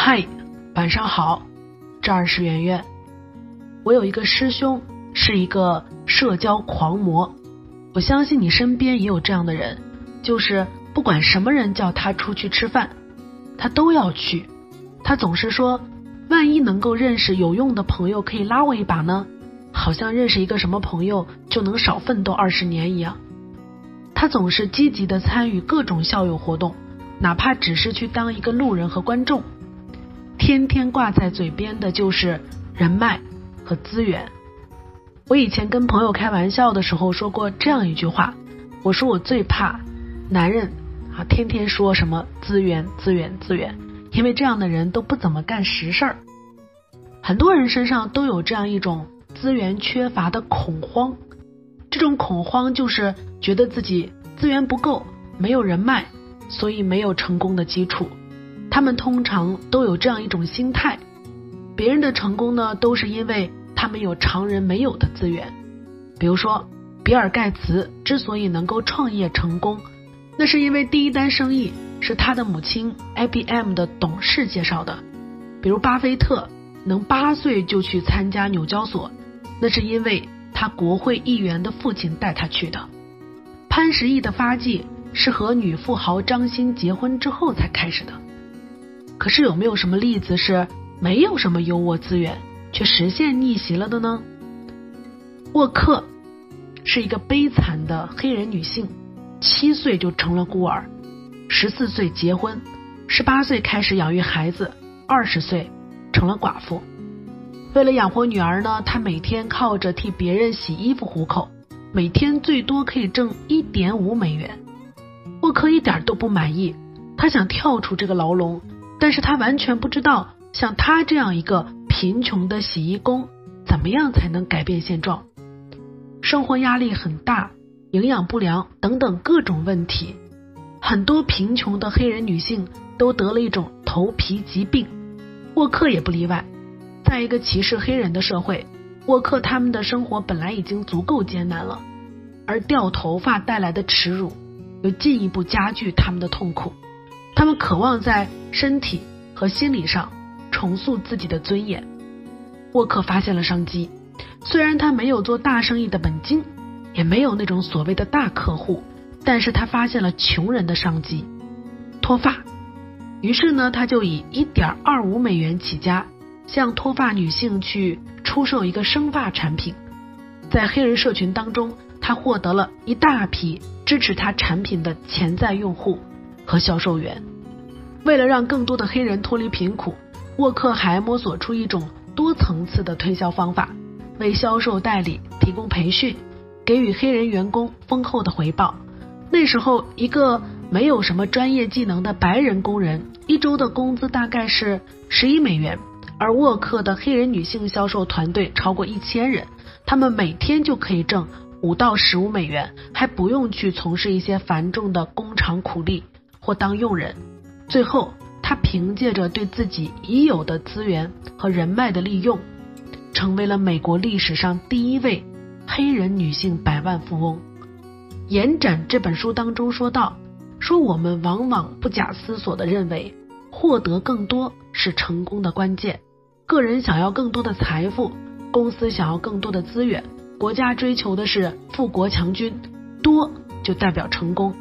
嗨，晚上好，这儿是圆圆。我有一个师兄是一个社交狂魔，我相信你身边也有这样的人，就是不管什么人叫他出去吃饭，他都要去。他总是说，万一能够认识有用的朋友，可以拉我一把呢？好像认识一个什么朋友就能少奋斗二十年一样。他总是积极的参与各种校友活动，哪怕只是去当一个路人和观众。天天挂在嘴边的就是人脉和资源。我以前跟朋友开玩笑的时候说过这样一句话，我说我最怕男人啊，天天说什么资源、资源、资源，因为这样的人都不怎么干实事儿。很多人身上都有这样一种资源缺乏的恐慌，这种恐慌就是觉得自己资源不够，没有人脉，所以没有成功的基础。他们通常都有这样一种心态：别人的成功呢，都是因为他们有常人没有的资源。比如说，比尔盖茨之所以能够创业成功，那是因为第一单生意是他的母亲 IBM 的董事介绍的；比如巴菲特能八岁就去参加纽交所，那是因为他国会议员的父亲带他去的；潘石屹的发迹是和女富豪张欣结婚之后才开始的。可是有没有什么例子是没有什么优渥资源却实现逆袭了的呢？沃克是一个悲惨的黑人女性，七岁就成了孤儿，十四岁结婚，十八岁开始养育孩子，二十岁成了寡妇。为了养活女儿呢，她每天靠着替别人洗衣服糊口，每天最多可以挣一点五美元。沃克一点都不满意，他想跳出这个牢笼。但是他完全不知道，像他这样一个贫穷的洗衣工，怎么样才能改变现状？生活压力很大，营养不良等等各种问题，很多贫穷的黑人女性都得了一种头皮疾病，沃克也不例外。在一个歧视黑人的社会，沃克他们的生活本来已经足够艰难了，而掉头发带来的耻辱，又进一步加剧他们的痛苦。他们渴望在身体和心理上重塑自己的尊严。沃克发现了商机，虽然他没有做大生意的本金，也没有那种所谓的大客户，但是他发现了穷人的商机——脱发。于是呢，他就以一点二五美元起家，向脱发女性去出售一个生发产品。在黑人社群当中，他获得了一大批支持他产品的潜在用户。和销售员，为了让更多的黑人脱离贫苦，沃克还摸索出一种多层次的推销方法，为销售代理提供培训，给予黑人员工丰厚的回报。那时候，一个没有什么专业技能的白人工人，一周的工资大概是十一美元，而沃克的黑人女性销售团队超过一千人，他们每天就可以挣五到十五美元，还不用去从事一些繁重的工厂苦力。或当佣人，最后他凭借着对自己已有的资源和人脉的利用，成为了美国历史上第一位黑人女性百万富翁。延展这本书当中说到，说我们往往不假思索的认为，获得更多是成功的关键。个人想要更多的财富，公司想要更多的资源，国家追求的是富国强军，多就代表成功。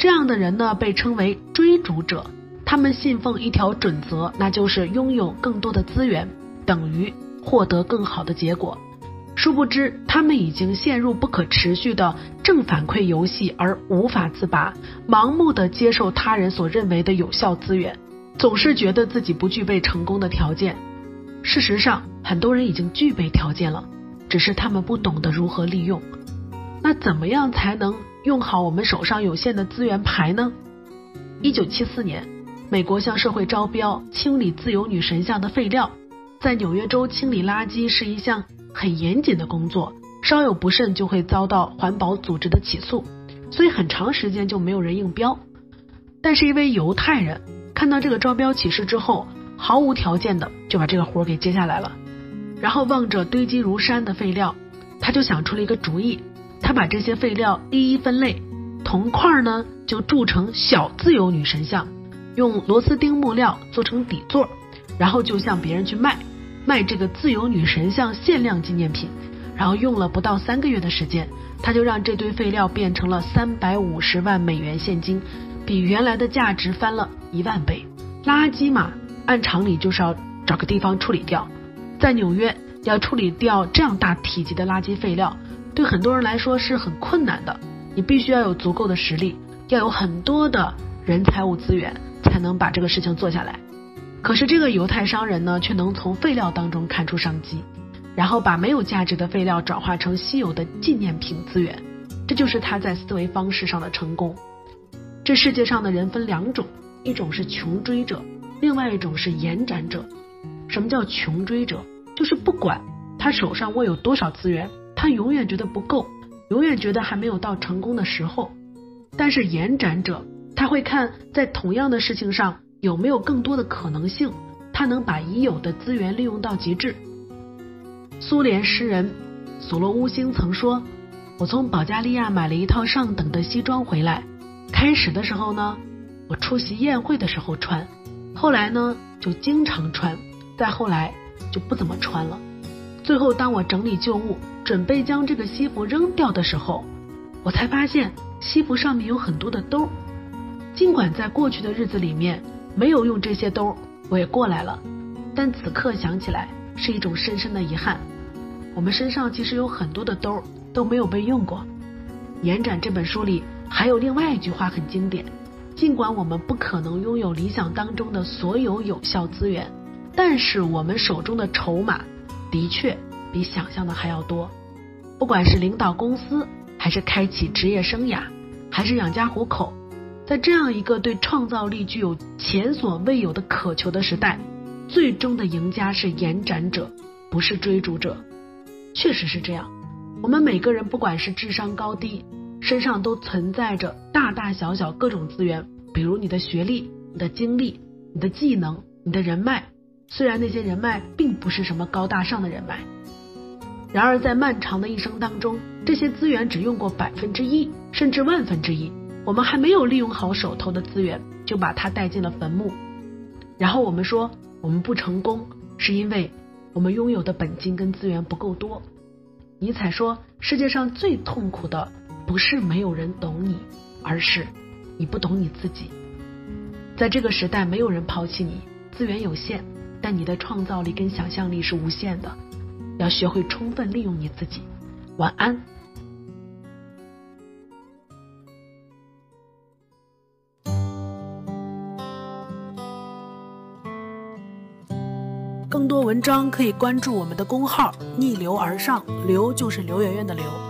这样的人呢，被称为追逐者。他们信奉一条准则，那就是拥有更多的资源等于获得更好的结果。殊不知，他们已经陷入不可持续的正反馈游戏而无法自拔，盲目的接受他人所认为的有效资源，总是觉得自己不具备成功的条件。事实上，很多人已经具备条件了，只是他们不懂得如何利用。那怎么样才能？用好我们手上有限的资源牌呢？一九七四年，美国向社会招标清理自由女神像的废料。在纽约州清理垃圾是一项很严谨的工作，稍有不慎就会遭到环保组织的起诉，所以很长时间就没有人应标。但是，一位犹太人看到这个招标启事之后，毫无条件的就把这个活给接下来了。然后望着堆积如山的废料，他就想出了一个主意。他把这些废料一一分类，铜块呢就铸成小自由女神像，用螺丝钉木料做成底座，然后就向别人去卖，卖这个自由女神像限量纪念品。然后用了不到三个月的时间，他就让这堆废料变成了三百五十万美元现金，比原来的价值翻了一万倍。垃圾嘛，按常理就是要找个地方处理掉，在纽约要处理掉这样大体积的垃圾废料，对很多人来说是很困难的。你必须要有足够的实力，要有很多的人财物资源，才能把这个事情做下来。可是这个犹太商人呢，却能从废料当中看出商机。然后把没有价值的废料转化成稀有的纪念品资源，这就是他在思维方式上的成功。这世界上的人分两种，一种是穷追者，另外一种是延展者。什么叫穷追者？就是不管他手上握有多少资源，他永远觉得不够，永远觉得还没有到成功的时候。但是延展者，他会看在同样的事情上有没有更多的可能性，他能把已有的资源利用到极致。苏联诗人索洛乌星曾说：“我从保加利亚买了一套上等的西装回来。开始的时候呢，我出席宴会的时候穿；后来呢，就经常穿；再后来就不怎么穿了。最后，当我整理旧物，准备将这个西服扔掉的时候，我才发现西服上面有很多的兜。尽管在过去的日子里面没有用这些兜，我也过来了，但此刻想起来。”是一种深深的遗憾。我们身上其实有很多的兜都没有被用过。延展这本书里还有另外一句话很经典：尽管我们不可能拥有理想当中的所有有效资源，但是我们手中的筹码的确比想象的还要多。不管是领导公司，还是开启职业生涯，还是养家糊口，在这样一个对创造力具有前所未有的渴求的时代。最终的赢家是延展者，不是追逐者。确实是这样。我们每个人，不管是智商高低，身上都存在着大大小小各种资源，比如你的学历、你的经历、你的技能、你的人脉。虽然那些人脉并不是什么高大上的人脉，然而在漫长的一生当中，这些资源只用过百分之一，甚至万分之一。我们还没有利用好手头的资源，就把它带进了坟墓。然后我们说。我们不成功，是因为我们拥有的本金跟资源不够多。尼采说，世界上最痛苦的不是没有人懂你，而是你不懂你自己。在这个时代，没有人抛弃你，资源有限，但你的创造力跟想象力是无限的。要学会充分利用你自己。晚安。更多文章可以关注我们的公号“逆流而上”，刘就是刘媛媛的刘。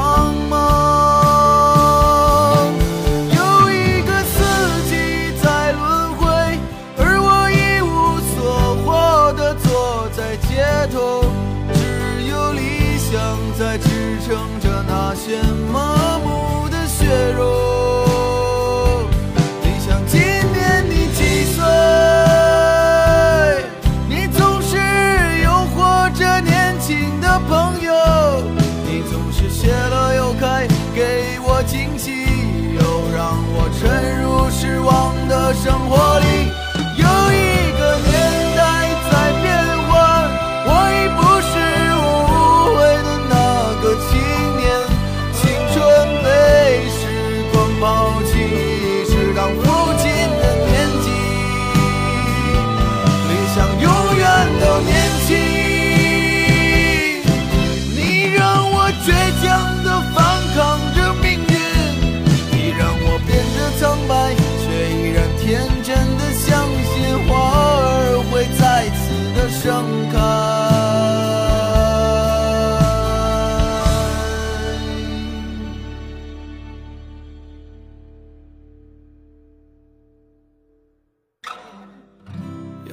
支撑着那些麻木的血肉。理想，今年你几岁？你总是诱惑着年轻的朋友，你总是谢了又开，给我惊喜，又让我沉入失望的生活里。